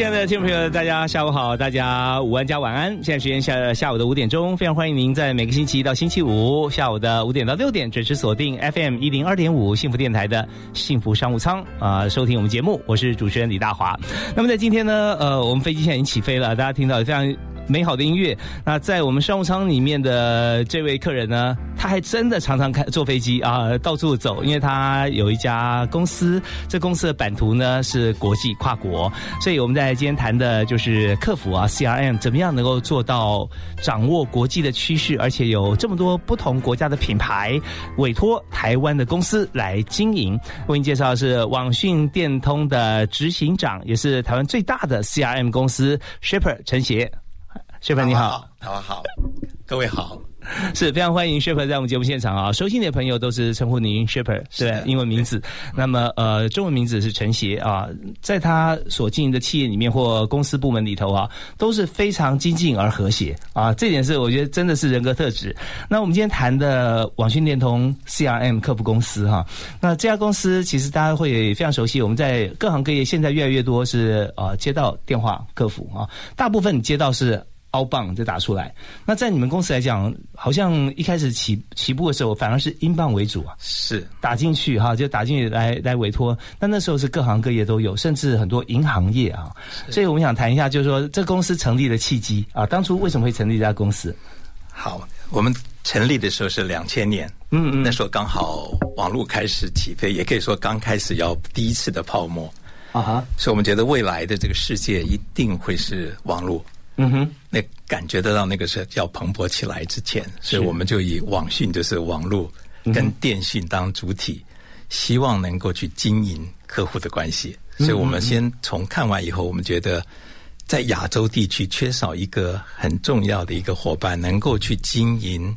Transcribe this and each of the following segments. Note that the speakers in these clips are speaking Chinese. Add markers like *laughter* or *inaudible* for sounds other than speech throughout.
亲爱的听众朋友，大家下午好，大家午安加晚安。现在时间下下午的五点钟，非常欢迎您在每个星期一到星期五下午的五点到六点准时锁定 FM 一零二点五幸福电台的幸福商务舱啊，收听我们节目。我是主持人李大华。那么在今天呢，呃，我们飞机现在已经起飞了，大家听到非常。美好的音乐。那在我们商务舱里面的这位客人呢，他还真的常常开坐飞机啊，到处走，因为他有一家公司，这公司的版图呢是国际跨国，所以我们在今天谈的就是客服啊，CRM 怎么样能够做到掌握国际的趋势，而且有这么多不同国家的品牌委托台湾的公司来经营。为您介绍的是网讯电通的执行长，也是台湾最大的 CRM 公司 Shipper 陈协。薛凡你好，好好，各位好，是非常欢迎 Shipper 在我们节目现场啊！熟悉你的朋友都是称呼您 Shipper，对，英文名字。那么呃，中文名字是陈协啊，在他所经营的企业里面或公司部门里头啊，都是非常精进而和谐啊，这点是我觉得真的是人格特质。那我们今天谈的网讯联通 CRM 客服公司哈，那这家公司其实大家会非常熟悉，我们在各行各业现在越来越多是啊接到电话客服啊，大部分接到是。凹棒就打出来，那在你们公司来讲，好像一开始起起步的时候，反而是英镑为主啊，是打进去哈，就打进去来来委托。那那时候是各行各业都有，甚至很多银行业啊。所以我们想谈一下，就是说这公司成立的契机啊，当初为什么会成立这家公司？好，我们成立的时候是两千年，嗯嗯，那时候刚好网络开始起飞，也可以说刚开始要第一次的泡沫啊哈，所以我们觉得未来的这个世界一定会是网络。嗯哼，那感觉得到那个是要蓬勃起来之前，所以我们就以网讯就是网络跟电信当主体，希望能够去经营客户的关系。所以我们先从看完以后，我们觉得在亚洲地区缺少一个很重要的一个伙伴，能够去经营，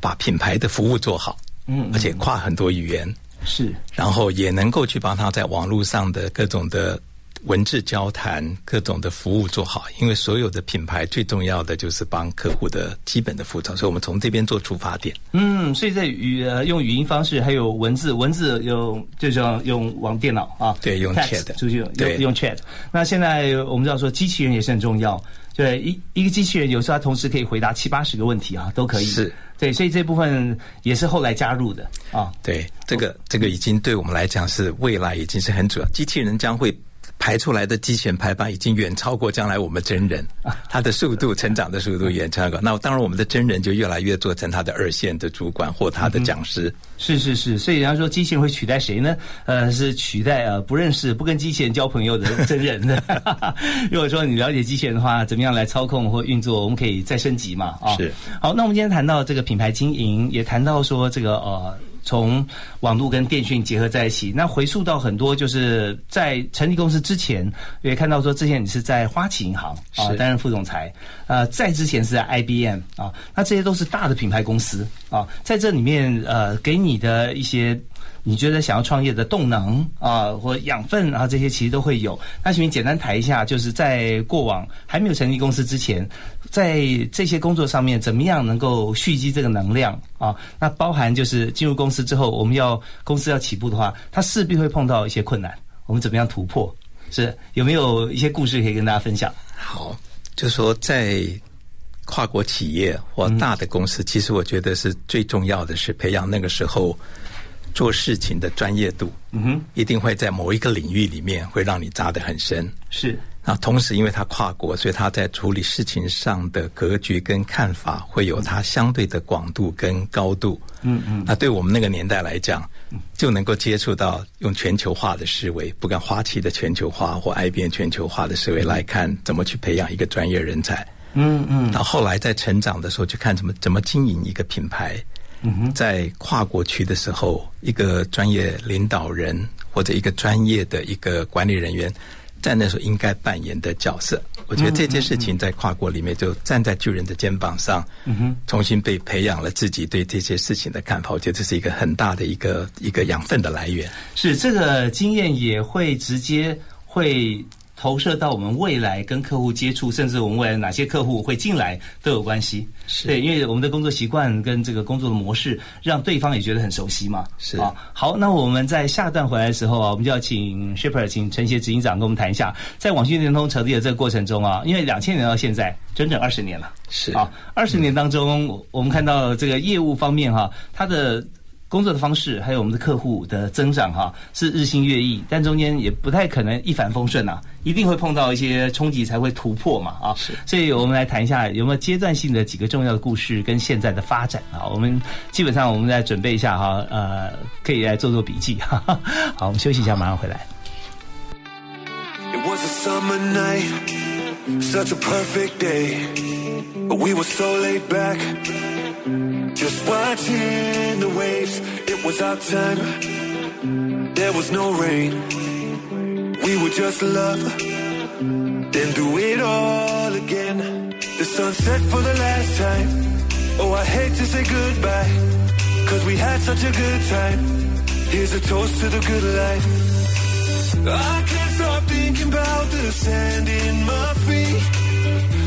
把品牌的服务做好，嗯，而且跨很多语言是，然后也能够去帮他在网络上的各种的。文字交谈，各种的服务做好，因为所有的品牌最重要的就是帮客户的基本的服从，所以我们从这边做出发点。嗯，所以在语呃用语音方式，还有文字，文字用就叫用网电脑啊，对，用 chat，出去用用 chat。那现在我们知道说机器人也是很重要，对，一一个机器人有时候它同时可以回答七八十个问题啊，都可以。是，对，所以这部分也是后来加入的啊。对，这个这个已经对我们来讲是未来已经是很主要，机器人将会。排出来的机器人排班已经远超过将来我们真人，*laughs* 它的速度成长的速度远超过。那当然，我们的真人就越来越做成他的二线的主管或他的讲师。是是是，所以人家说机器人会取代谁呢？呃，是取代呃不认识、不跟机器人交朋友的真人的。*laughs* *laughs* 如果说你了解机器人的话，怎么样来操控或运作，我们可以再升级嘛？啊，是。好，那我们今天谈到这个品牌经营，也谈到说这个呃。从网络跟电讯结合在一起，那回溯到很多就是在成立公司之前，也看到说之前你是在花旗银行啊担任副总裁，呃，在之前是在 IBM 啊，那这些都是大的品牌公司啊，在这里面呃给你的一些。你觉得想要创业的动能啊，或养分啊，这些其实都会有。那请你简单谈一下，就是在过往还没有成立公司之前，在这些工作上面，怎么样能够蓄积这个能量啊？那包含就是进入公司之后，我们要公司要起步的话，它势必会碰到一些困难，我们怎么样突破？是有没有一些故事可以跟大家分享？好，就是说在跨国企业或大的公司，其实我觉得是最重要的是培养那个时候。做事情的专业度，嗯哼，一定会在某一个领域里面会让你扎得很深。是，啊同时因为他跨国，所以他在处理事情上的格局跟看法会有他相对的广度跟高度。嗯嗯，那对我们那个年代来讲，就能够接触到用全球化的思维，不管花旗的全球化或 IBM 全球化的思维来看，怎么去培养一个专业人才。嗯嗯，到后来在成长的时候，去看怎么怎么经营一个品牌。在跨国区的时候，一个专业领导人或者一个专业的一个管理人员，在那时候应该扮演的角色。我觉得这件事情在跨国里面，就站在巨人的肩膀上，重新被培养了自己对这些事情的看法。我觉得这是一个很大的一个一个养分的来源。是这个经验也会直接会。投射到我们未来跟客户接触，甚至我们未来哪些客户会进来都有关系。对，因为我们的工作习惯跟这个工作的模式，让对方也觉得很熟悉嘛。是啊，好，那我们在下段回来的时候啊，我们就要请 Shipper，请陈协执行长跟我们谈一下，在网讯联通成立的这个过程中啊，因为两千年到现在整整二十年了。是啊，二十年当中，我们看到这个业务方面哈，它的。工作的方式，还有我们的客户的增长，哈，是日新月异，但中间也不太可能一帆风顺呐，一定会碰到一些冲击才会突破嘛，啊，是，所以我们来谈一下有没有阶段性的几个重要的故事跟现在的发展啊，我们基本上我们再准备一下哈，呃，可以来做做笔记，哈哈。*laughs* 好，我们休息一下，马上回来。Just watching the waves, it was our time. There was no rain. We were just love, then do it all again. The sunset for the last time. Oh, I hate to say goodbye, cause we had such a good time. Here's a toast to the good life. I can't stop thinking about the sand in my feet.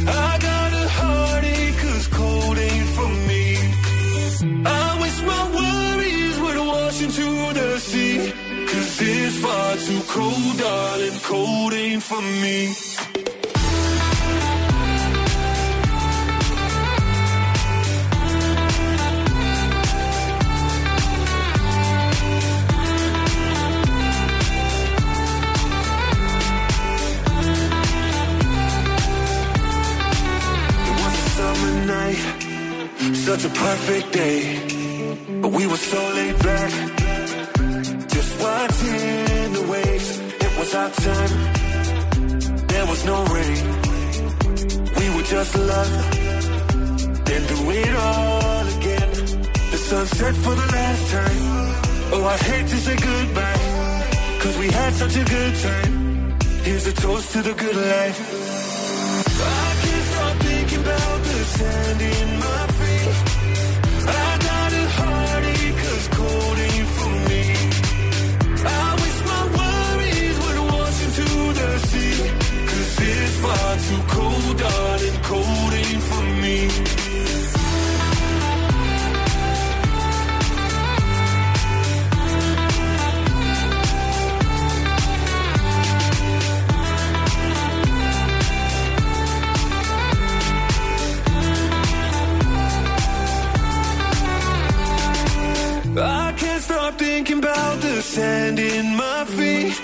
I got Cause it's far too cold, darling. Cold ain't for me. Night, such a perfect day. But we were so laid back, watching the waves. It was our time, there was no rain. We were just love, then do it all again. The sunset for the last time. Oh, I hate to say goodbye, cause we had such a good time. Here's a toast to the good life. I can't stop thinking about the sand sand in my feet.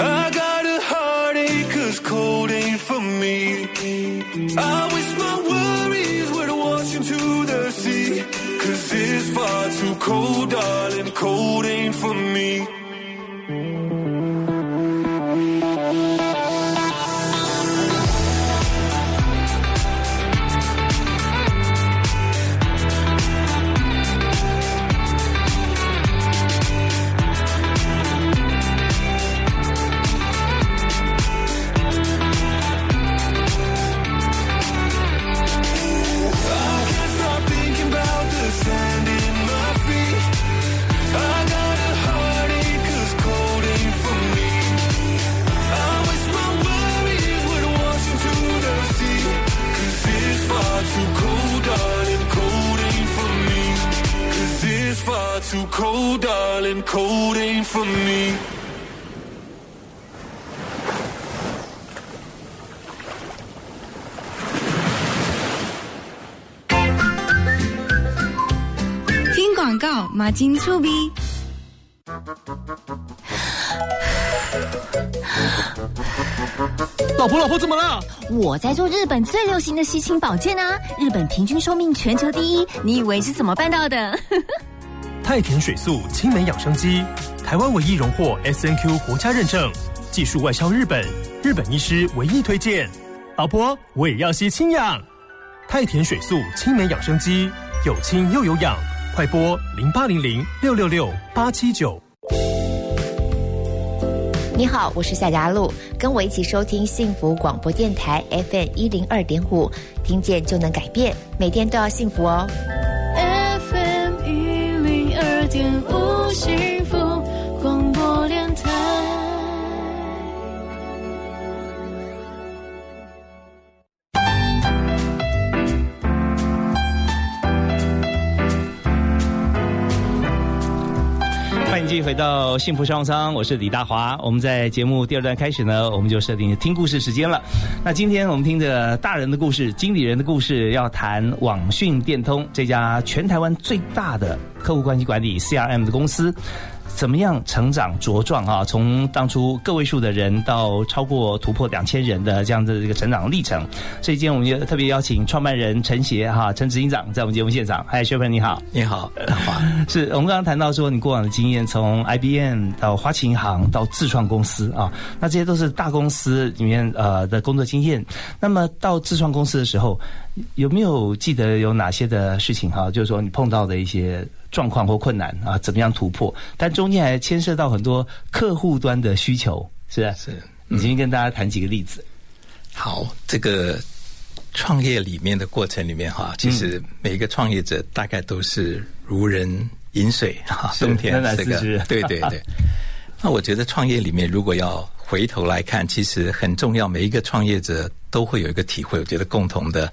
I got a heartache cause cold ain't for me. I wish my worries would wash into the sea. Cause it's far too cold, darling. Cold ain't for me. 听广告，马金粗逼。老婆，老婆怎么了？我在做日本最流行的吸氢保健啊！日本平均寿命全球第一，你以为是怎么办到的？太田水素青梅养生机，台湾唯一荣获 S N Q 国家认证，技术外销日本，日本医师唯一推荐。老婆，我也要吸氢氧。太田水素青梅养生机，有氢又有氧，快拨零八零零六六六八七九。你好，我是夏佳璐，跟我一起收听幸福广播电台 FM 一零二点五，听见就能改变，每天都要幸福哦。五，继续回到幸福商，我是李大华。我们在节目第二段开始呢，我们就设定听故事时间了。那今天我们听着大人的故事、经理人的故事，要谈网讯电通这家全台湾最大的客户关系管理 CRM 的公司。怎么样成长茁壮啊？从当初个位数的人到超过突破两千人的这样的一个成长历程。所以今天我们就特别邀请创办人陈协哈陈执行长在我们节目现场。嗨，薛鹏你好，你好，华。*laughs* *laughs* 是我们刚刚谈到说你过往的经验，从 IBM 到花旗银行到自创公司啊，那这些都是大公司里面呃的工作经验。那么到自创公司的时候，有没有记得有哪些的事情哈？就是说你碰到的一些。状况或困难啊，怎么样突破？但中间还牵涉到很多客户端的需求，是不是？你今天跟大家谈几个例子。好，这个创业里面的过程里面哈，其实每一个创业者大概都是如人饮水哈，冬天这个对对对。那我觉得创业里面如果要回头来看，其实很重要。每一个创业者都会有一个体会，我觉得共同的。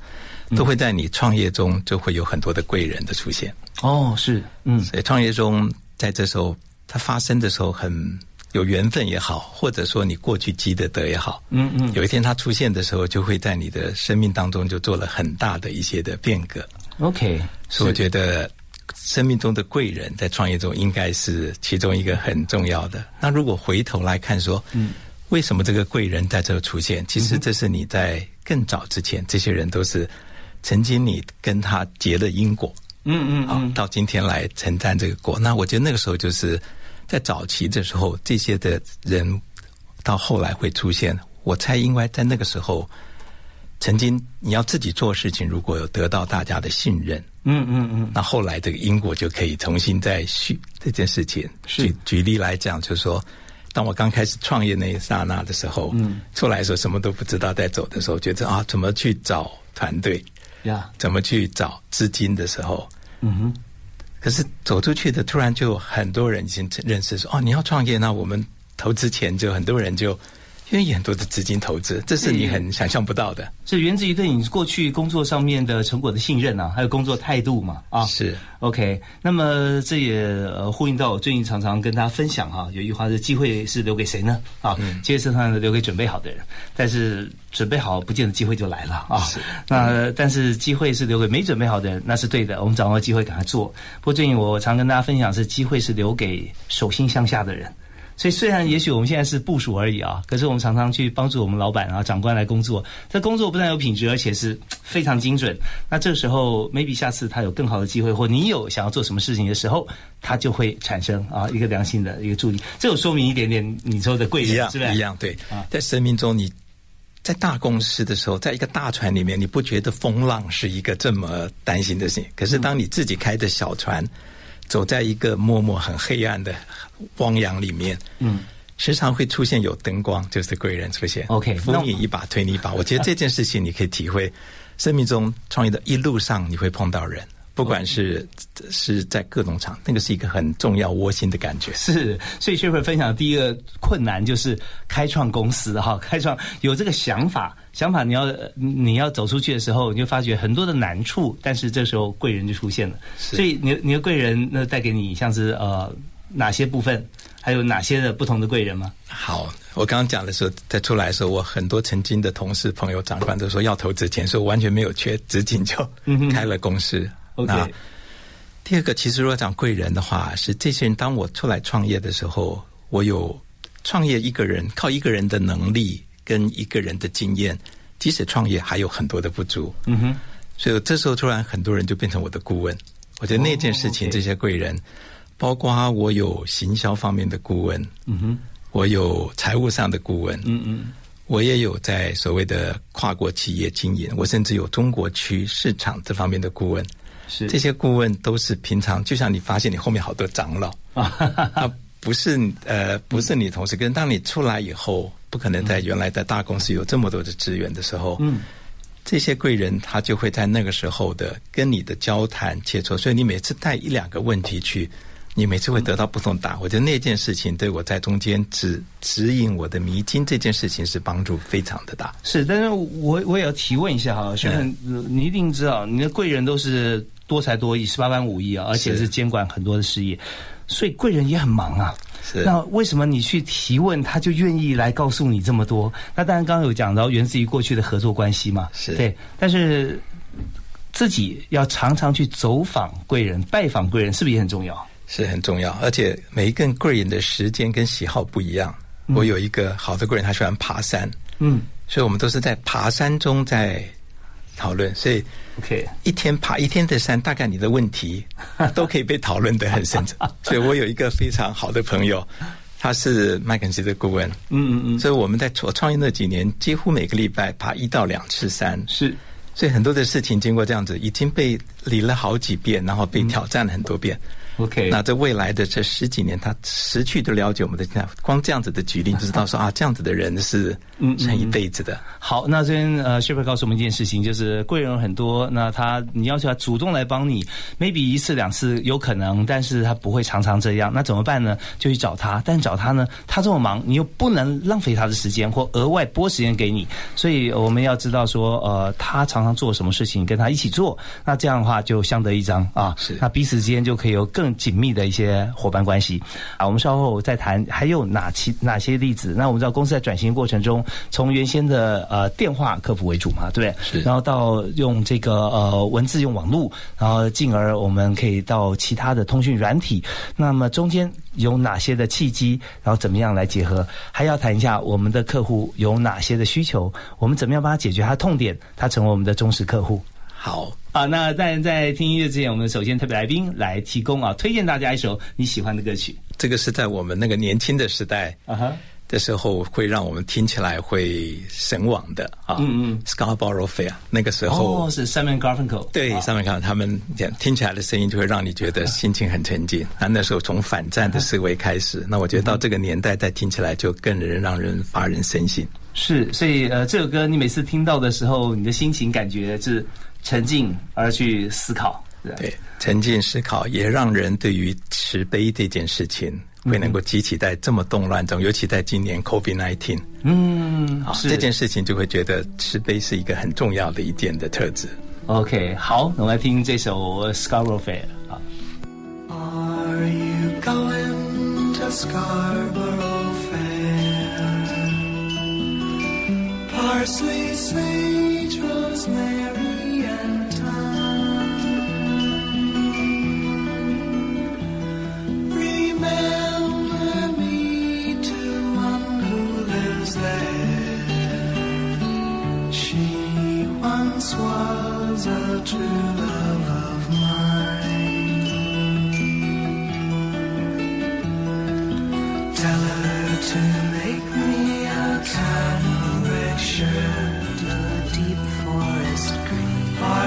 都会在你创业中就会有很多的贵人的出现哦，是嗯，所以创业中在这时候它发生的时候很有缘分也好，或者说你过去积的德也好，嗯嗯，有一天它出现的时候，就会在你的生命当中就做了很大的一些的变革。OK，所以我觉得生命中的贵人在创业中应该是其中一个很重要的。那如果回头来看说，嗯，为什么这个贵人在这出现？其实这是你在更早之前，这些人都是。曾经你跟他结了因果，嗯嗯，好，到今天来承担这个果。那我觉得那个时候就是在早期的时候，这些的人到后来会出现。我猜应该在那个时候，曾经你要自己做事情，如果有得到大家的信任，嗯嗯嗯，那后来这个因果就可以重新再续这件事情。举举例来讲，就是说，当我刚开始创业那一刹那的时候，嗯，出来的时候什么都不知道，在走的时候觉得啊，怎么去找团队？呀，怎么去找资金的时候，嗯哼，可是走出去的，突然就很多人已经认识说，哦，你要创业，那我们投资前就很多人就。愿意很多的资金投资，这是你很想象不到的。是源自于对你过去工作上面的成果的信任啊，还有工作态度嘛？啊，是 OK。那么这也呃呼应到我最近常常跟大家分享哈，有一句话是：机会是留给谁呢？啊，机会是上留给准备好的人。但是准备好不见得机会就来了啊。那但是机会是留给没准备好的人，那是对的。我们掌握机会赶快做。不过最近我常跟大家分享是：机会是留给手心向下的人。所以虽然也许我们现在是部署而已啊，可是我们常常去帮助我们老板啊、长官来工作。这工作不但有品质，而且是非常精准。那这个时候，maybe 下次他有更好的机会，或你有想要做什么事情的时候，他就会产生啊一个良性的一个助力。这有说明一点点你说的贵人，是不是？一样对。在生命中，你在大公司的时候，在一个大船里面，你不觉得风浪是一个这么担心的事情？可是当你自己开着小船。走在一个默默很黑暗的汪洋里面，嗯，时常会出现有灯光，就是贵人出现。OK，扶你一把，推你一把。我觉得这件事情你可以体会，生命中创业的一路上你会碰到人。不管是是在各种场，那个是一个很重要窝心的感觉。*laughs* 是，所以 s h 分享的第一个困难就是开创公司哈，开创有这个想法，想法你要你要走出去的时候，你就发觉很多的难处，但是这时候贵人就出现了。所以你你的贵人那带给你像是呃哪些部分，还有哪些的不同的贵人吗？好，我刚刚讲的时候，在出来的时候，我很多曾经的同事、朋友、长官都说要投资钱，所以完全没有缺资金就开了公司。那第二个，其实如果讲贵人的话，是这些人。当我出来创业的时候，我有创业一个人靠一个人的能力跟一个人的经验，即使创业还有很多的不足。嗯哼，所以这时候突然很多人就变成我的顾问。我觉得那件事情，这些贵人，包括我有行销方面的顾问，嗯哼，我有财务上的顾问，嗯嗯，我也有在所谓的跨国企业经营，我甚至有中国区市场这方面的顾问。是。这些顾问都是平常，就像你发现你后面好多长老。啊，他不是呃不是你同事，跟当你出来以后，不可能在原来的大公司有这么多的资源的时候，嗯，这些贵人他就会在那个时候的跟你的交谈切磋，所以你每次带一两个问题去。你每次会得到不同答案，我觉得那件事情对我在中间指指引我的迷津这件事情是帮助非常的大。是，但是我我也要提问一下哈，学生，你一定知道，你的贵人都是多才多艺、十八般武艺啊，而且是监管很多的事业，所以贵人也很忙啊。是。那为什么你去提问，他就愿意来告诉你这么多？那当然，刚刚有讲到源自于过去的合作关系嘛。是对，但是自己要常常去走访贵人、拜访贵人，是不是也很重要？是很重要，而且每一个贵人的时间跟喜好不一样。我有一个好的贵人，他喜欢爬山，嗯，所以我们都是在爬山中在讨论。所以，OK，一天爬一天的山，大概你的问题 *laughs* 都可以被讨论的很深层。*laughs* 所以我有一个非常好的朋友，他是麦肯锡的顾问，嗯嗯嗯，所以我们在我创业那几年，几乎每个礼拜爬一到两次山，是，所以很多的事情经过这样子，已经被理了好几遍，然后被挑战了很多遍。OK，那在未来的这十几年，他持续的了解我们的，光这样子的举例就知道说啊，这样子的人是成一辈子的。好，那这边呃 s h e p e r 告诉我们一件事情，就是贵人很多，那他你要求他主动来帮你，maybe 一次两次有可能，但是他不会常常这样，那怎么办呢？就去找他，但找他呢，他这么忙，你又不能浪费他的时间或额外拨时间给你，所以我们要知道说，呃，他常常做什么事情，跟他一起做，那这样的话就相得益彰啊。是，那彼此之间就可以有更。更紧密的一些伙伴关系啊，我们稍后再谈还有哪其哪些例子？那我们知道公司在转型过程中，从原先的呃电话客服为主嘛，对不对？是。然后到用这个呃文字用网络，然后进而我们可以到其他的通讯软体。那么中间有哪些的契机？然后怎么样来结合？还要谈一下我们的客户有哪些的需求？我们怎么样帮他解决他的痛点？他成为我们的忠实客户。好啊，那在在听音乐之前，我们首先特别来宾来提供啊，推荐大家一首你喜欢的歌曲。这个是在我们那个年轻的时代啊哈的时候，会让我们听起来会神往的啊。嗯嗯，Scarborough Fair 那个时候哦，是 Simon Garfunkel 对 Simon Garfunkel 他们听起来的声音就会让你觉得心情很沉静。那那时候从反战的思维开始，那我觉得到这个年代再听起来就更能让人发人深省。是，所以呃，这首歌你每次听到的时候，你的心情感觉是。沉静而去思考，对，沉浸思考也让人对于慈悲这件事情会能够激起在这么动乱中，尤其在今年 COVID nineteen，嗯，好，这件事情就会觉得慈悲是一个很重要的一件的特质。OK，好，我们来听这首 Scarborough Fair 啊。Are you going to Scarborough Fair? Parsley, sage, rosemary.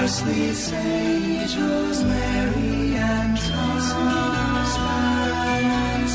Parsley, sage, rosemary, and thyme,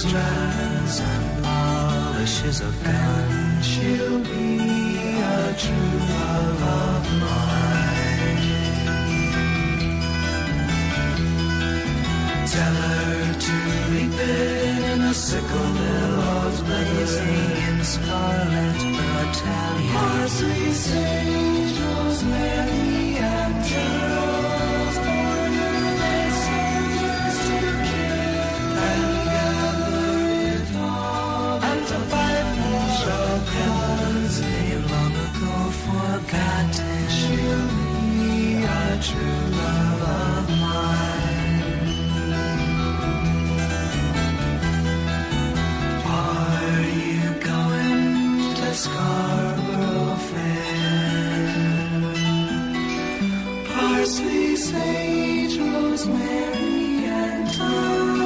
strands and polishes of gun. She'll be a true love of mine. Tell her to reap it in a sickle billows blazing in scarlet battalion. Parsley, sage, rosemary, parsley, sage, rosemary, and thyme.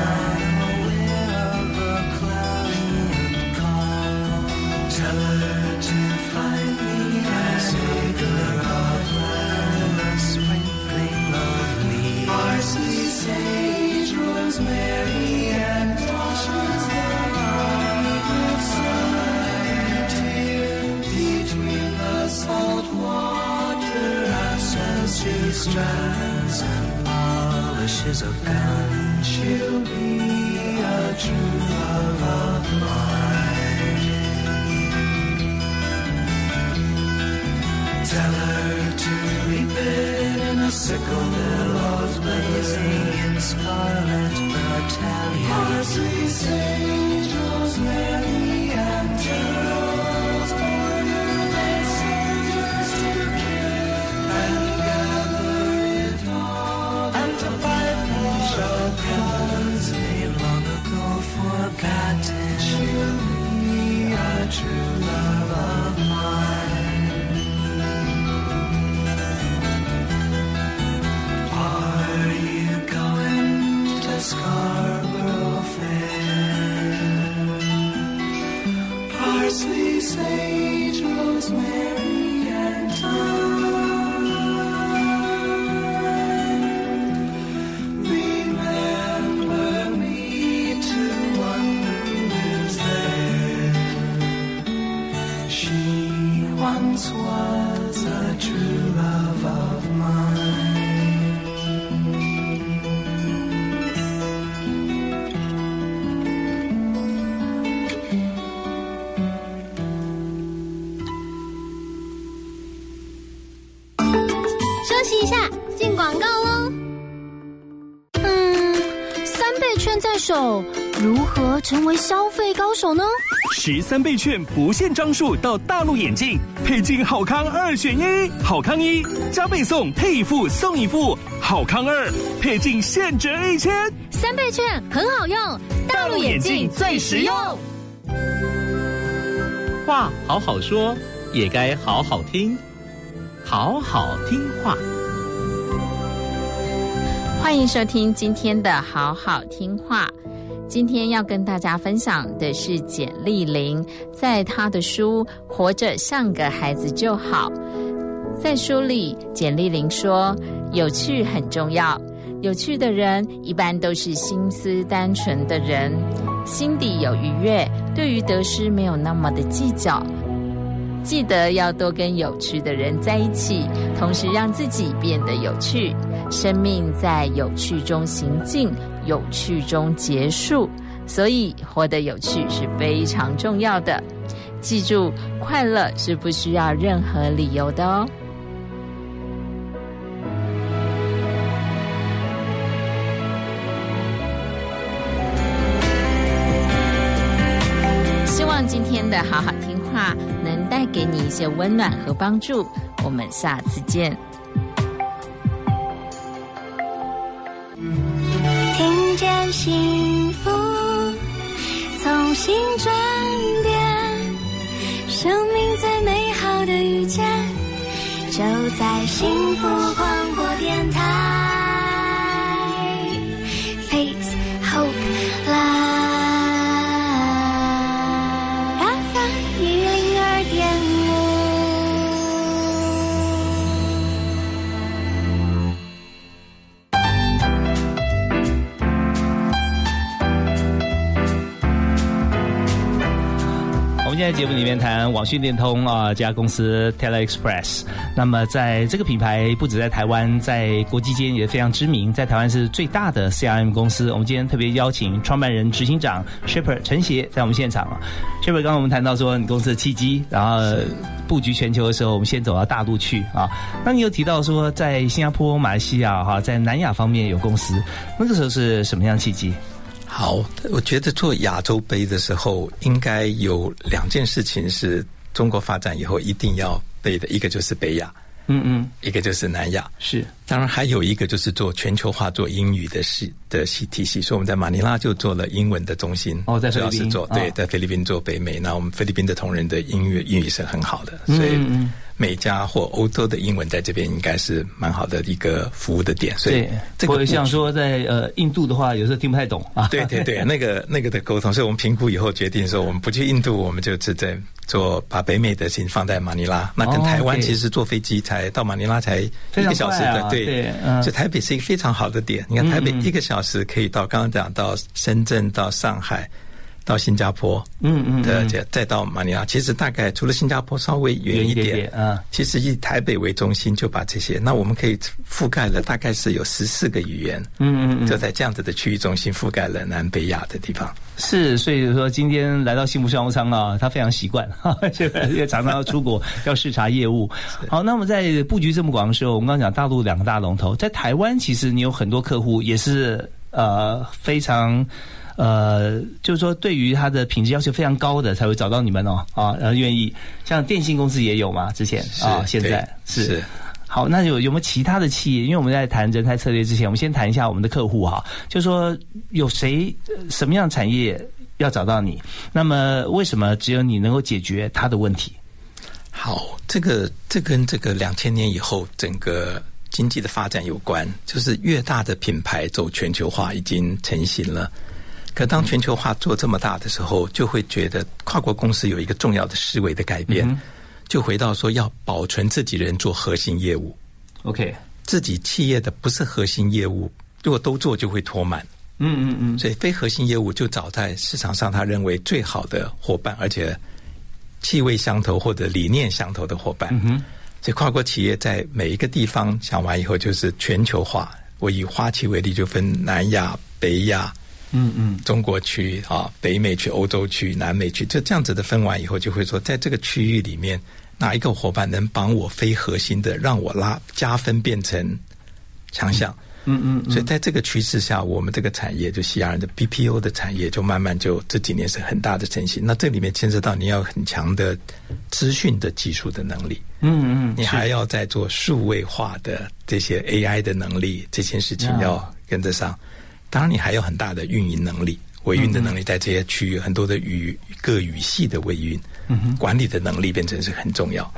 time. 如何成为消费高手呢？十三倍券不限张数到大陆眼镜，配镜好康二选一，好康一加倍送配一副送一副，好康二配镜现折一千。三倍券很好用，大陆眼镜最实用。话好好说，也该好好听，好好听话。欢迎收听今天的好好听话。今天要跟大家分享的是简丽玲，在她的书《活着像个孩子就好》在书里，简丽玲说：“有趣很重要，有趣的人一般都是心思单纯的人，心底有愉悦，对于得失没有那么的计较。记得要多跟有趣的人在一起，同时让自己变得有趣。生命在有趣中行进，有趣中结束，所以活得有趣是非常重要的。记住，快乐是不需要任何理由的哦。希望今天的好好听话能带给你一些温暖和帮助。我们下次见。听见幸福从心转变，生命最美好的遇见，就在幸福广播电台。在节目里面谈网讯电通啊，这家公司 Tele Express。那么在这个品牌不止在台湾，在国际间也非常知名，在台湾是最大的 CRM 公司。我们今天特别邀请创办人、执行长 Shipper 陈协在我们现场啊。Shipper 刚刚我们谈到说你公司的契机，然后布局全球的时候，我们先走到大陆去啊。那你有提到说在新加坡、马来西亚哈，在南亚方面有公司，那个时候是什么样契机？好，我觉得做亚洲杯的时候，应该有两件事情是中国发展以后一定要背的，一个就是北亚，嗯嗯，一个就是南亚。是，当然还有一个就是做全球化、做英语的系的系体系，所以我们在马尼拉就做了英文的中心。哦，在是做对，哦在菲律宾做北美。那我们菲律宾的同仁的英语英语是很好的，嗯所以嗯嗯美加或欧洲的英文在这边应该是蛮好的一个服务的点。所以，这个像说在呃印度的话，有时候听不太懂啊。对对对，那个那个的沟通，所以我们评估以后决定说，我们不去印度，我们就只在做把北美的事情放在马尼拉。那跟哦台湾其实坐飞机才到马尼拉才一个小时的，对对嗯所以台北是一个非常好的点。你看台北一个小时可以到，刚刚讲到深圳、到上海、到新加坡，嗯嗯再再到马尼拉，其实大概除了新加坡稍微远一点嗯其实以台北为中心就把这些，那我们可以覆盖了大概是有十四个语言，嗯嗯嗯就在这样子的区域中心覆盖了南北亚的地方。是，所以说今天来到幸福商务舱啊，他非常习惯，哈 *laughs* 哈因为常常要出国要视察业务。好，那么在布局这么广的时候，我们刚刚讲大陆两个大龙头，在台湾其实你有很多客户也是呃非常。呃，就是说，对于它的品质要求非常高的，才会找到你们哦，啊，然后愿意。像电信公司也有嘛，之前啊，现在是是好，那有有没有其他的企业？因为我们在谈人才策略之前，我们先谈一下我们的客户哈，就是说有谁呃什么样的产业要找到你？那么为什么只有你能够解决他的问题？好，这个这跟这个两千年以后整个经济的发展有关，就是越大的品牌走全球化已经成型了。可当全球化做这么大的时候，就会觉得跨国公司有一个重要的思维的改变，嗯就回到说要保存自己人做核心业务，OK，自己企业的不是核心业务，如果都做就会拖慢。嗯嗯嗯，所以非核心业务就找在市场上他认为最好的伙伴，而且气味相投或者理念相投的伙伴。所以跨国企业在每一个地方想完以后，就是全球化。我以花旗为例，就分南亚、北亚、嗯嗯中国区啊、北美区、欧洲区、南美区，就这样子的分完以后，就会说，在这个区域里面，哪一个伙伴能帮我非核心的，让我拉加分变成强项？嗯嗯嗯，所以在这个趋势下，我们这个产业就西亚人的 BPO 的产业就慢慢就这几年是很大的成型。那这里面牵涉到你要很强的资讯的技术的能力，嗯嗯，你还要在做数位化的这些 AI 的能力，这件事情要跟得上。当然，你还有很大的运营能力、维运的能力，在这些区域很多的语各语系的维运，管理的能力变成是很重要。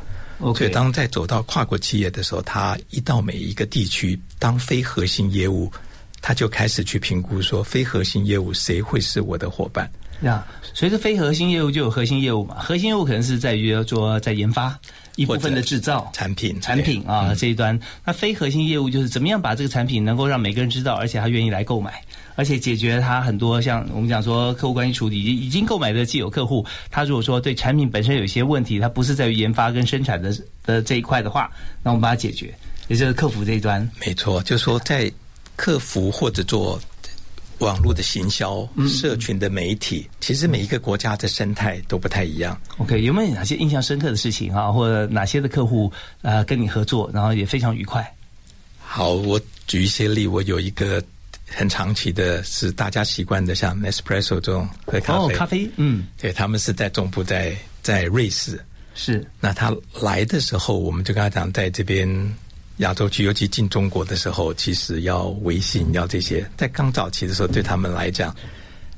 所以当在走到跨国企业的时候，他一到每一个地区当非核心业务，他就开始去评估说非核心业务谁会是我的伙伴。呀，随着非核心业务就有核心业务嘛，核心业务可能是在于说在研发一部分的制造产品产品啊这一端，那非核心业务就是怎么样把这个产品能够让每个人知道，而且他愿意来购买。而且解决他很多像我们讲说客户关系处理已经购买的既有客户，他如果说对产品本身有一些问题，他不是在于研发跟生产的的这一块的话，那我们把它解决，也就是客服这一端。没错，就是说在客服或者做网络的行销、社群的媒体，其实每一个国家的生态都不太一样。OK，有没有哪些印象深刻的事情啊，或者哪些的客户呃跟你合作，然后也非常愉快？好，我举一些例，我有一个。很长期的是大家习惯的，像 Nespresso 这种喝咖啡，哦，咖啡，嗯，对他们是在总部在在瑞士，是。那他来的时候，我们就跟他讲，在这边亚洲区，尤其进中国的时候，其实要微信，要这些，在刚早期的时候，对他们来讲，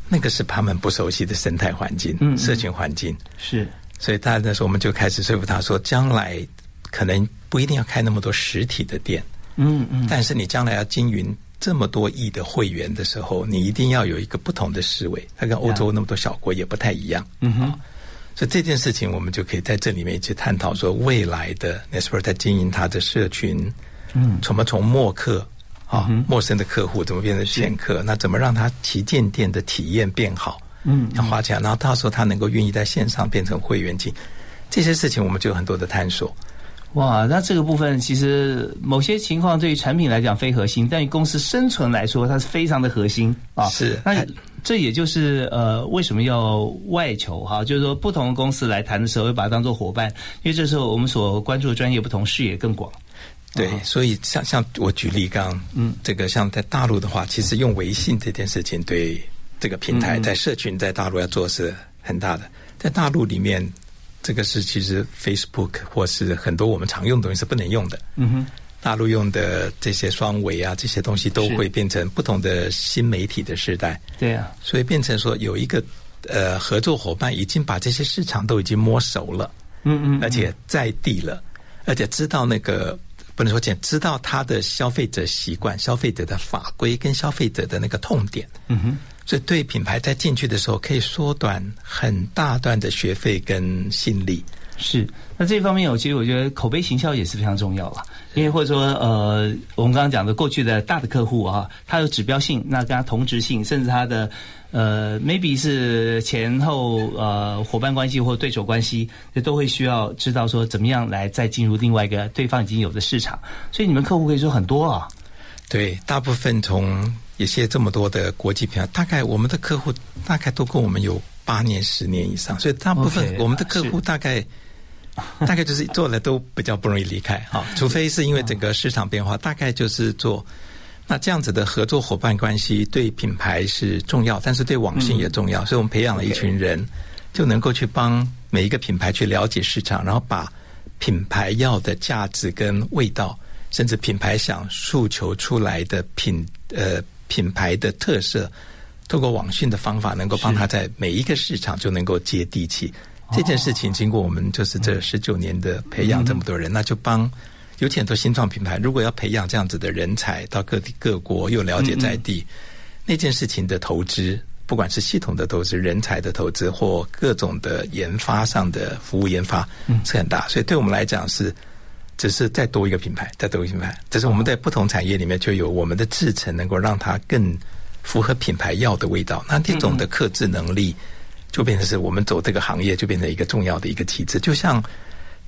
那个是他们不熟悉的生态环境，嗯，社群环境，是。所以他那时候我们就开始说服他说，将来可能不一定要开那么多实体的店，嗯嗯，但是你将来要经营。这么多亿的会员的时候，你一定要有一个不同的思维。它跟欧洲那么多小国也不太一样。嗯哼，所以这件事情我们就可以在这里面去探讨说，未来的 Nesper 在经营它的社群，嗯，怎么从默客啊，陌生的客户怎么变成线客？那怎么让他旗舰店的体验变好？嗯，要花钱，然后到时候他能够愿意在线上变成会员进，这些事情我们就有很多的探索。哇，那这个部分其实某些情况对于产品来讲非核心，但于公司生存来说，它是非常的核心啊。是，那这也就是呃，为什么要外求哈？就是说，不同的公司来谈的时候，会把它当做伙伴，因为这时候我们所关注的专业不同，视野更广。对，所以像像我举例刚，嗯，这个像在大陆的话，其实用微信这件事情，对这个平台在社群在大陆要做是很大的，在大陆里面。这个是其实 Facebook 或是很多我们常用的东西是不能用的。嗯哼，大陆用的这些双维啊，这些东西都会变成不同的新媒体的时代。对啊，所以变成说有一个呃合作伙伴已经把这些市场都已经摸熟了。嗯嗯，而且在地了，而且知道那个不能说见，知道他的消费者习惯、消费者的法规跟消费者的那个痛点。嗯哼。所以，对品牌在进去的时候，可以缩短很大段的学费跟心力。是，那这方面，我其实我觉得口碑行销也是非常重要了。因为或者说，呃，我们刚刚讲的过去的大的客户啊，他有指标性，那跟他同质性，甚至他的呃，maybe 是前后呃伙伴关系或对手关系，这都会需要知道说怎么样来再进入另外一个对方已经有的市场。所以，你们客户可以说很多啊。对，大部分从。也些这么多的国际品牌，大概我们的客户大概都跟我们有八年、十年以上，所以大部分我们的客户大概 *laughs* 大概就是做了都比较不容易离开哈，除非是因为整个市场变化，大概就是做那这样子的合作伙伴关系，对品牌是重要，但是对网信也重要，所以我们培养了一群人，就能够去帮每一个品牌去了解市场，然后把品牌要的价值跟味道，甚至品牌想诉求出来的品呃。品牌的特色，透过网讯的方法，能够帮他在每一个市场就能够接地气。这件事情经过我们就是这十九年的培养，这么多人，那就帮有很多新创品牌，如果要培养这样子的人才到各地各国，又了解在地，那件事情的投资，不管是系统的投资、人才的投资，或各种的研发上的服务研发，是很大。所以对我们来讲是。只是再多一个品牌，再多一个品牌，只是我们在不同产业里面就有我们的制成，能够让它更符合品牌要的味道。那这种的克制能力，就变成是我们走这个行业就变成一个重要的一个机制。就像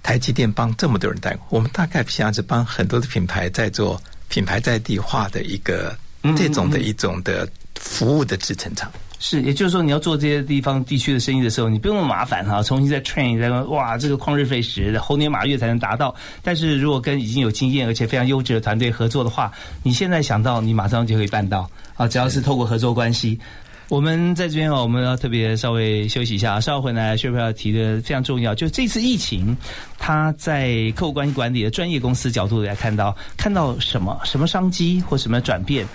台积电帮这么多人带，我们大概现在是帮很多的品牌在做品牌在地化的一个这种的一种的服务的制成厂。是，也就是说，你要做这些地方地区的生意的时候，你不用那么麻烦哈，重新再 train 再哇，这个旷日费时，猴年马月才能达到。但是如果跟已经有经验而且非常优质的团队合作的话，你现在想到，你马上就可以办到啊！只要是透过合作关系，我们在这边哦，我们要特别稍微休息一下，稍后回来，薛飞要提的非常重要，就这次疫情，他在客户关系管理的专业公司角度来看到，看到什么什么商机或什么转变。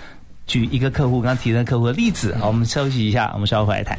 举一个客户刚刚提的客户的例子，好，我们休息一下，我们稍后回来谈。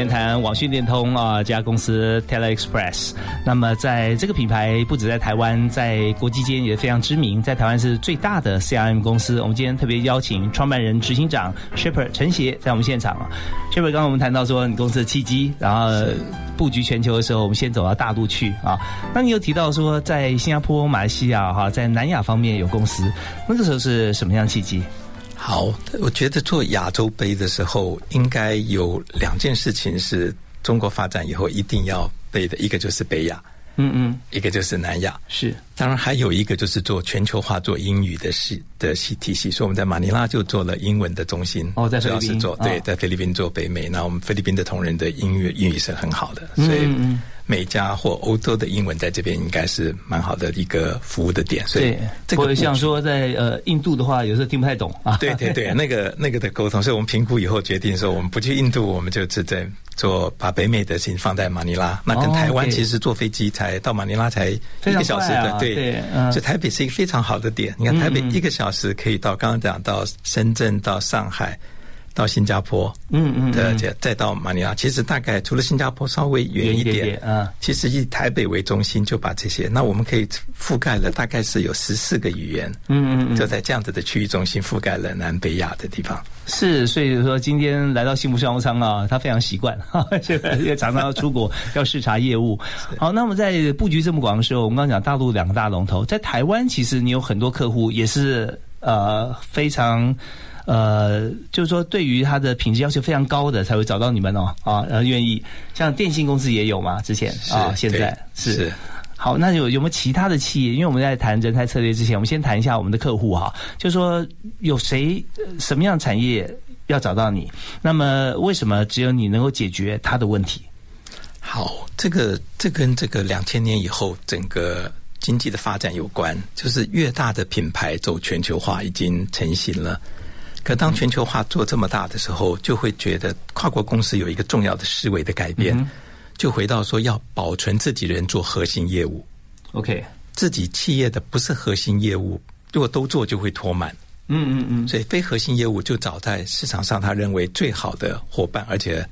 面谈网讯电通啊，这家公司 TeleExpress。那么在这个品牌不止在台湾，在国际间也非常知名，在台湾是最大的 CRM 公司。我们今天特别邀请创办人、执行长 Shipper 陈协在我们现场啊。Shipper 刚刚我们谈到说你公司的契机，然后布局全球的时候，我们先走到大陆去啊。那你有提到说在新加坡、马来西亚哈，在南亚方面有公司，那个时候是什么样契机？好，我觉得做亚洲杯的时候，应该有两件事情是中国发展以后一定要背的，一个就是北亚，嗯嗯，一个就是南亚。是，当然还有一个就是做全球化、做英语的系的系体系，所以我们在马尼拉就做了英文的中心。哦，在主要菲律宾是做对，哦在菲律宾做北美。那我们菲律宾的同仁的英语英语是很好的，嗯所以嗯嗯美加或欧洲的英文在这边应该是蛮好的一个服务的点。所以，这个像说在呃印度的话，有时候听不太懂 *laughs* 啊。对对对，那个那个的沟通，所以我们评估以后决定说，我们不去印度，我们就只在做把北美的事情放在马尼拉。那跟哦台湾其实坐飞机才到马尼拉才一个小时的，对对嗯所以台北是一个非常好的点。你看台北一个小时可以到，刚刚讲到深圳、到上海、到新加坡，嗯嗯嗯的再再到马尼拉，其实大概除了新加坡稍微远一点点点，嗯其实以台北为中心就把这些，那我们可以覆盖了大概是有十四个语言，嗯嗯嗯就在这样子的区域中心覆盖了南北亚的地方。是，所以说今天来到幸福商务舱啊，他非常习惯，哈，这个也常常要出国要视察业务。好，那么在布局这么广的时候，我们刚刚讲大陆两个大龙头，在台湾其实你有很多客户也是呃非常。呃，就是说，对于它的品质要求非常高的，才会找到你们哦，啊，然后，愿意。像电信公司也有嘛，之前啊，现在是是好，那有有没有其他的企业？因为我们在谈人才策略之前，我们先谈一下我们的客户哈，就是说有谁呃什么样产业要找到你？那么为什么只有你能够解决他的问题？好，这个这跟这个两千年以后整个经济的发展有关，就是越大的品牌走全球化已经成型了。可当全球化做这么大的时候，就会觉得跨国公司有一个重要的思维的改变，嗯就回到说要保存自己人做核心业务。OK，自己企业的不是核心业务，如果都做就会拖慢。嗯嗯嗯，所以非核心业务就找在市场上他认为最好的伙伴，而且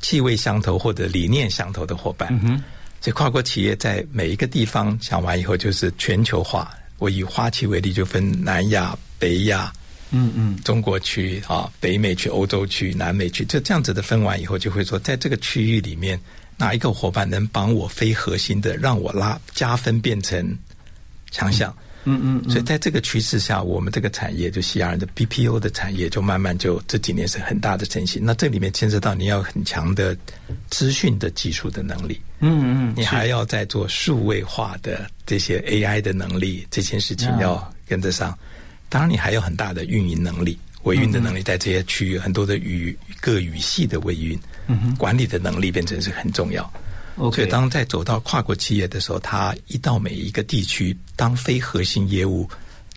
气味相投或者理念相投的伙伴。嗯哼，所以跨国企业在每一个地方想完以后，就是全球化。我以花旗为例，就分南亚、北亚。嗯嗯，中国区啊，北美区、欧洲区、南美区，就这样子的分完以后，就会说，在这个区域里面，哪一个伙伴能帮我非核心的，让我拉加分变成强项？嗯嗯，所以在这个趋势下，我们这个产业就西亚人的 BPO 的产业，就慢慢就这几年是很大的成型。那这里面牵涉到你要很强的资讯的技术的能力，嗯嗯，你还要在做数位化的这些 AI 的能力，这件事情要跟得上。当然，你还有很大的运营能力、维运的能力，在这些区域很多的语各语系的维运，嗯管理的能力变成是很重要。所以当在走到跨国企业的时候，他一到每一个地区当非核心业务，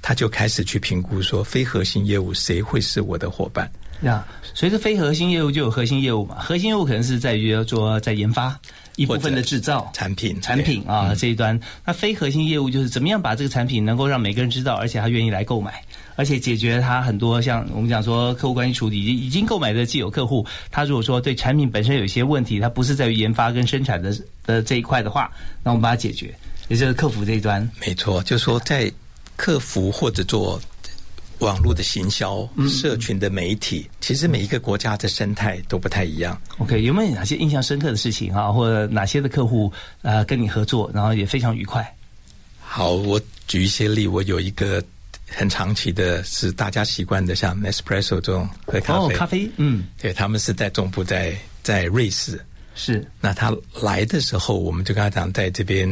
他就开始去评估说非核心业务谁会是我的伙伴。呀，随着非核心业务就有核心业务嘛，核心业务可能是在于要做在研发一部分的制造产品产品啊这一端，那非核心业务就是怎么样把这个产品能够让每个人知道，而且他愿意来购买，而且解决他很多像我们讲说客户关系处理已经购买的既有客户，他如果说对产品本身有一些问题，他不是在于研发跟生产的的这一块的话，那我们把它解决，也就是客服这一端。没错，就是说在客服或者做。网络的行销、社群的媒体，其实每一个国家的生态都不太一样。OK，有没有哪些印象深刻的事情啊，或者哪些的客户呃跟你合作，然后也非常愉快？好，我举一些例。我有一个很长期的，是大家习惯的，像 Espresso 这种喝咖啡。哦，咖啡，嗯，对他们是在总部在在瑞士。是，那他来的时候，我们就跟他讲，在这边。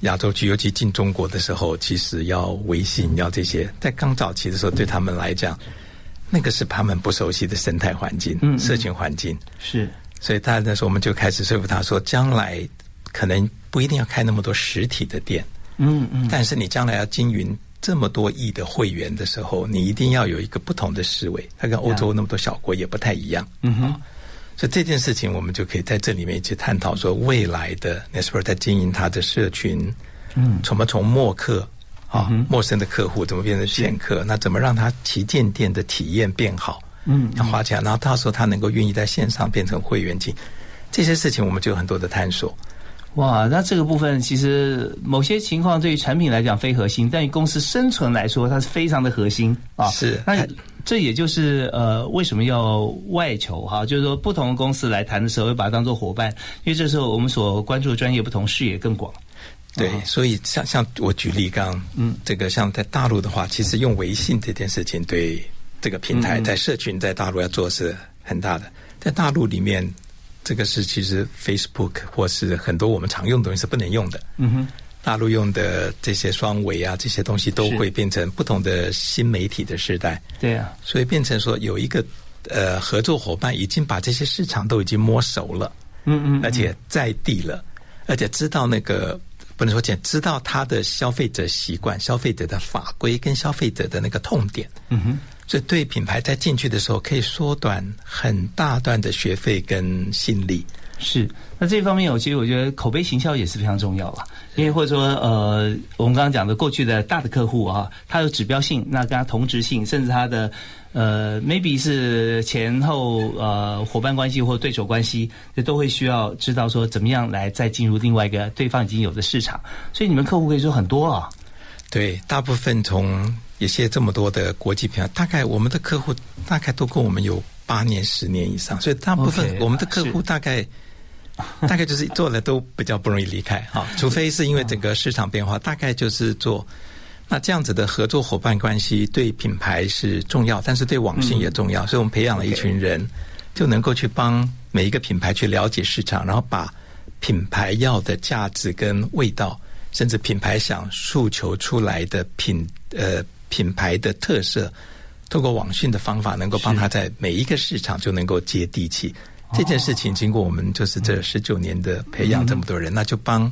亚洲区，尤其进中国的时候，其实要微信，要这些，在刚早期的时候，对他们来讲，那个是他们不熟悉的生态环境、社群环境。是，所以他那时候我们就开始说服他说，将来可能不一定要开那么多实体的店。嗯嗯。但是你将来要经营这么多亿的会员的时候，你一定要有一个不同的思维。它跟欧洲那么多小国也不太一样。嗯哼。所以这件事情，我们就可以在这里面去探讨说，未来的 Nesper 在经营它的社群，嗯，怎么从陌客啊，陌生的客户怎么变成现客？那怎么让他旗舰店的体验变好？嗯，要花钱，然后到时候他能够愿意在线上变成会员金，这些事情我们就有很多的探索。哇，那这个部分其实某些情况对于产品来讲非核心，但于公司生存来说，它是非常的核心啊。是那。这也就是呃，为什么要外求哈？就是说，不同的公司来谈的时候，会把它当做伙伴，因为这时候我们所关注的专业不同，视野更广。对，所以像像我举例刚，嗯，这个像在大陆的话，其实用微信这件事情，对这个平台在社群在大陆要做是很大的。在大陆里面，这个是其实 Facebook 或是很多我们常用的东西是不能用的。嗯哼。大陆用的这些双维啊，这些东西都会变成不同的新媒体的时代。对啊，所以变成说有一个呃合作伙伴已经把这些市场都已经摸熟了，嗯嗯，而且在地了，而且知道那个不能说简，知道他的消费者习惯、消费者的法规跟消费者的那个痛点。嗯哼，所以对品牌在进去的时候可以缩短很大段的学费跟心力。是，那这方面我其实我觉得口碑行销也是非常重要了。因为或者说，呃，我们刚刚讲的过去的大的客户啊，他有指标性，那跟他同质性，甚至他的呃，maybe 是前后呃伙伴关系或对手关系，这都会需要知道说怎么样来再进入另外一个对方已经有的市场。所以你们客户可以说很多啊。对，大部分从一些这么多的国际品牌，大概我们的客户大概都跟我们有八年、十年以上，所以大部分我们的客户大概。*laughs* 大概就是做了都比较不容易离开哈，除非是因为整个市场变化，大概就是做那这样子的合作伙伴关系，对品牌是重要，但是对网信也重要，所以我们培养了一群人，就能够去帮每一个品牌去了解市场，然后把品牌要的价值跟味道，甚至品牌想诉求出来的品呃品牌的特色，透过网讯的方法，能够帮他在每一个市场就能够接地气。这件事情经过我们就是这十九年的培养，这么多人，那就帮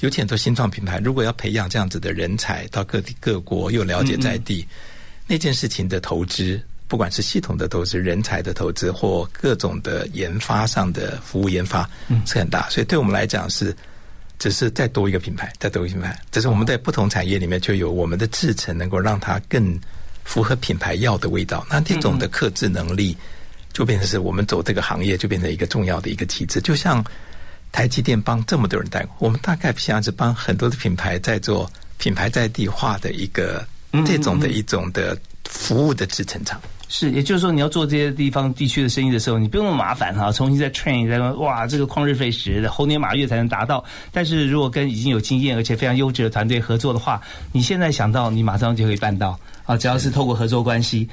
有很多新创品牌。如果要培养这样子的人才到各地各国，又了解在地，那件事情的投资，不管是系统的投资、人才的投资，或各种的研发上的服务研发，是很大。所以对我们来讲，是只是再多一个品牌，再多一个品牌。只是我们在不同产业里面就有我们的制程，能够让它更符合品牌要的味道。那这种的克制能力。就变成是我们走这个行业，就变成一个重要的一个机制。就像台积电帮这么多人带，我们大概像是帮很多的品牌在做品牌在地化的一个这种的一种的服务的制成厂。是，也就是说，你要做这些地方地区的生意的时候，你不用那么麻烦哈，重新再 train 再哇，这个旷日费时，猴年马月才能达到。但是如果跟已经有经验而且非常优质的团队合作的话，你现在想到，你马上就可以办到啊！只要是透过合作关系。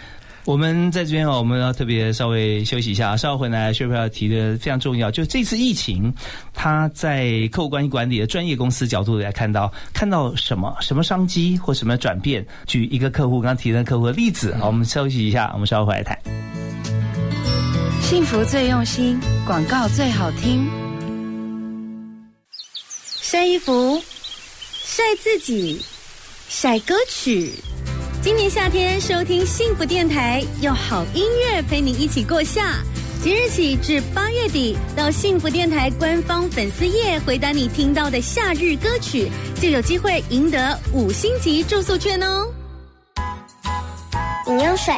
我们在这边哦，我们要特别稍微休息一下，稍后回来，薛飞要提的非常重要，就这次疫情，他在客户关系管理的专业公司角度来看到，看到什么什么商机或什么转变？举一个客户刚刚提的客户的例子，好，我们休息一下，我们稍后回来谈。幸福最用心，广告最好听。晒衣服，晒自己，晒歌曲。今年夏天收听幸福电台，有好音乐陪你一起过夏。即日起至八月底，到幸福电台官方粉丝页回答你听到的夏日歌曲，就有机会赢得五星级住宿券哦。饮用水、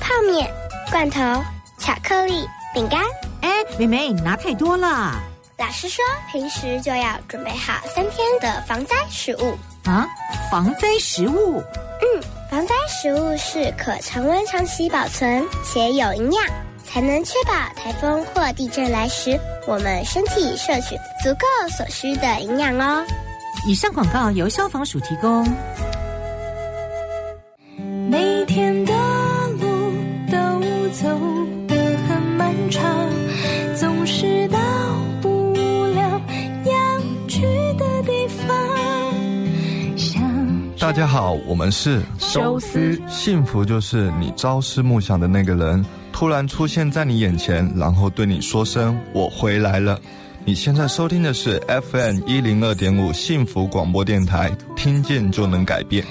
泡面、罐头、巧克力、饼干。哎，妹妹，你拿太多了。老师说，平时就要准备好三天的防灾食物。啊，防灾食物？嗯，防灾食物是可常温长期保存且有营养，才能确保台风或地震来时，我们身体摄取足够所需的营养哦。以上广告由消防署提供。每天的路都走得很漫长，大家好，我们是修斯幸福就是你朝思暮想的那个人突然出现在你眼前，然后对你说声“我回来了”。你现在收听的是 FM 一零二点五幸福广播电台，听见就能改变。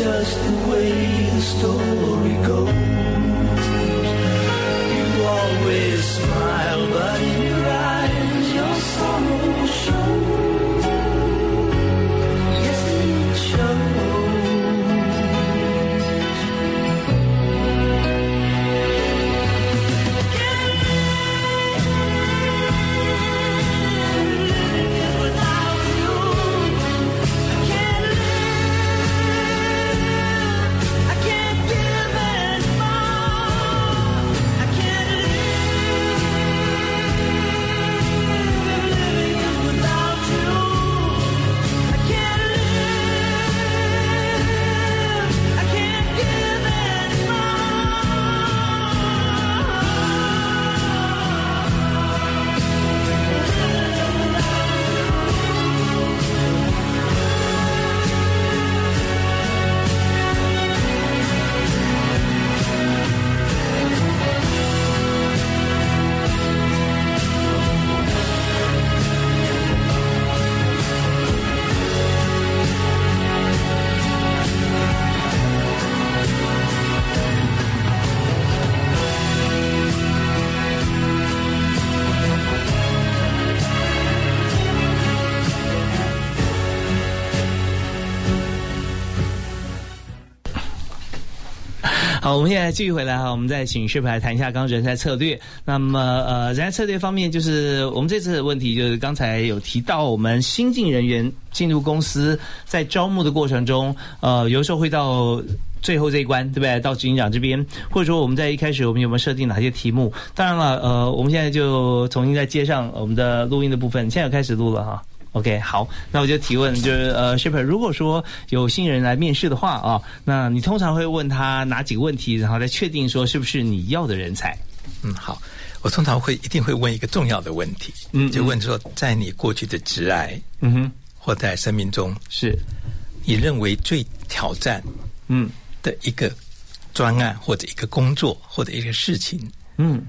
Just the way the story goes. 我们现在继续回来哈，我们再请 Ship 来谈一下刚刚人才策略。那么呃，人才策略方面，就是我们这次的问题，就是刚才有提到，我们新进人员进入公司，在招募的过程中，呃，有时候会到最后这一关，对不对？到执行长这边，或者说我们在一开始我们有没有设定哪些题目？当然了，呃，我们现在就重新再接上我们的录音的部分，现在开始录了哈。OK，好，那我就提问，就是呃，Shipper，如果说有新人来面试的话啊，那你通常会问他哪几个问题，然后再确定说是不是你要的人才？嗯，好，我通常会一定会问一个重要的问题，嗯，就问说，在你过去的职癌，嗯哼，或在生命中，是。你认为最挑战，嗯，的一个专案或者一个工作或者一个事情，嗯，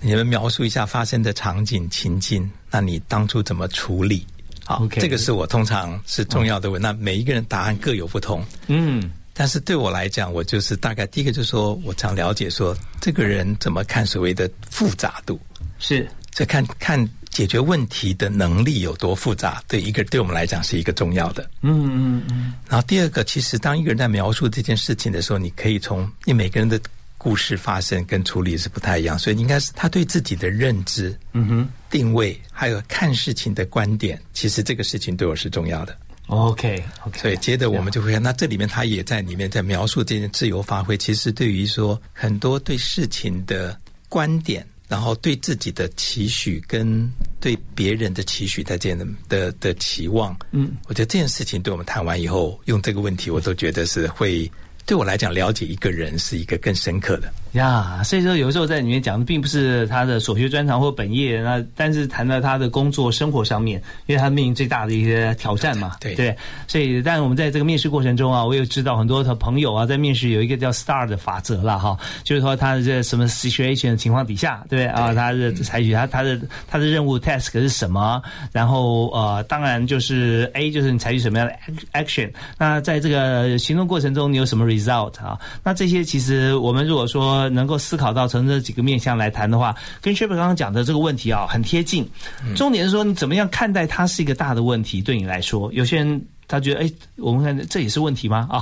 你们描述一下发生的场景情境，那你当初怎么处理？好，这个是我通常是重要的问。那每一个人答案各有不同，嗯，但是对我来讲，我就是大概第一个就是说我常了解说这个人怎么看所谓的复杂度，是这看看解决问题的能力有多复杂，对一个对我们来讲是一个重要的，嗯嗯嗯。然后第二个，其实当一个人在描述这件事情的时候，你可以从你每个人的。故事发生跟处理是不太一样，所以应该是他对自己的认知、嗯哼定位，还有看事情的观点，其实这个事情对我是重要的。OK，OK，所以接着我们就会看，那这里面他也在里面在描述这件自由发挥，其实对于说很多对事情的观点，然后对自己的期许跟对别人的期许在这样的的的期望，嗯，我觉得这件事情对我们谈完以后，用这个问题，我都觉得是会。对我来讲，了解一个人是一个更深刻的。呀。所以说，有时候在里面讲的并不是他的所学专长或本业，那但是谈到他的工作生活上面，因为他面临最大的一些挑战嘛。对对，所以，但我们在这个面试过程中啊，我有知道很多的朋友啊，在面试有一个叫 STAR 的法则了哈，就是说他的这什么 situation 的情况底下，对啊，他的采取他他的他的任务 task 是什么，然后呃，当然就是 A 就是你采取什么样的 action，那在这个行动过程中，你有什么 result 啊？那这些其实我们如果说能够思考到从这几个面向来谈的话，跟 s h e p e r 刚刚讲的这个问题啊，很贴近。重点是说你怎么样看待它是一个大的问题？对你来说，有些人他觉得，哎，我们看这也是问题吗？啊，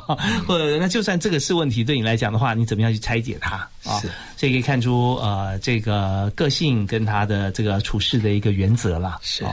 或者那就算这个是问题，对你来讲的话，你怎么样去拆解它？啊，这可以看出呃，这个个性跟他的这个处事的一个原则了。是。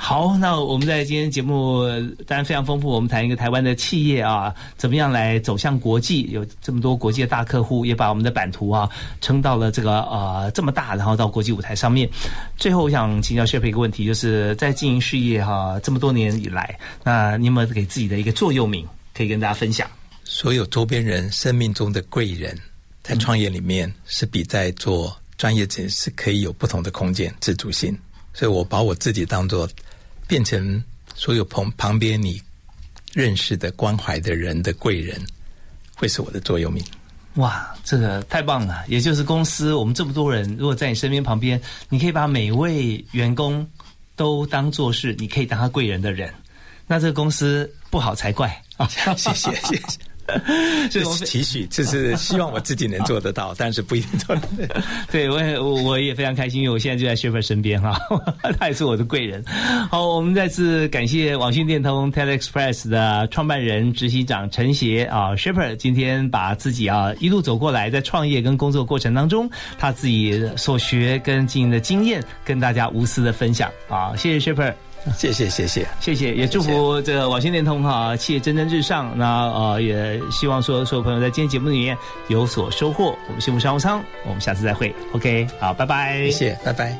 好，那我们在今天节目当然非常丰富。我们谈一个台湾的企业啊，怎么样来走向国际？有这么多国际的大客户，也把我们的版图啊撑到了这个呃这么大，然后到国际舞台上面。最后，我想请教 Shep 一个问题，就是在经营事业哈这么多年以来，那你有没有给自己的一个座右铭可以跟大家分享？所有周边人生命中的贵人，在创业里面是比在做专业者是可以有不同的空间自主性。所以我把我自己当做。变成所有旁旁边你认识的关怀的人的贵人，会是我的座右铭。哇，这个太棒了！也就是公司我们这么多人，如果在你身边旁边，你可以把每位员工都当做是你可以当他贵人的人，那这个公司不好才怪啊！谢 *laughs* 谢谢谢。*laughs* 这是期许，这是希望我自己能做得到，但是不一定做得到。*laughs* 对，我也我我也非常开心，因为我现在就在 Shipper 身边哈，他也是我的贵人。好，我们再次感谢网讯电通 Telexpress 的创办人、执行长陈协啊，Shipper 今天把自己啊一路走过来，在创业跟工作过程当中，他自己所学跟经营的经验，跟大家无私的分享啊，谢谢 Shipper。谢谢谢谢谢谢，也祝福这个网信联通哈，企业蒸蒸日上。那呃，也希望说所有朋友在今天节目里面有所收获。我们幸福商务舱，我们下次再会。OK，好，拜拜，谢谢，拜拜。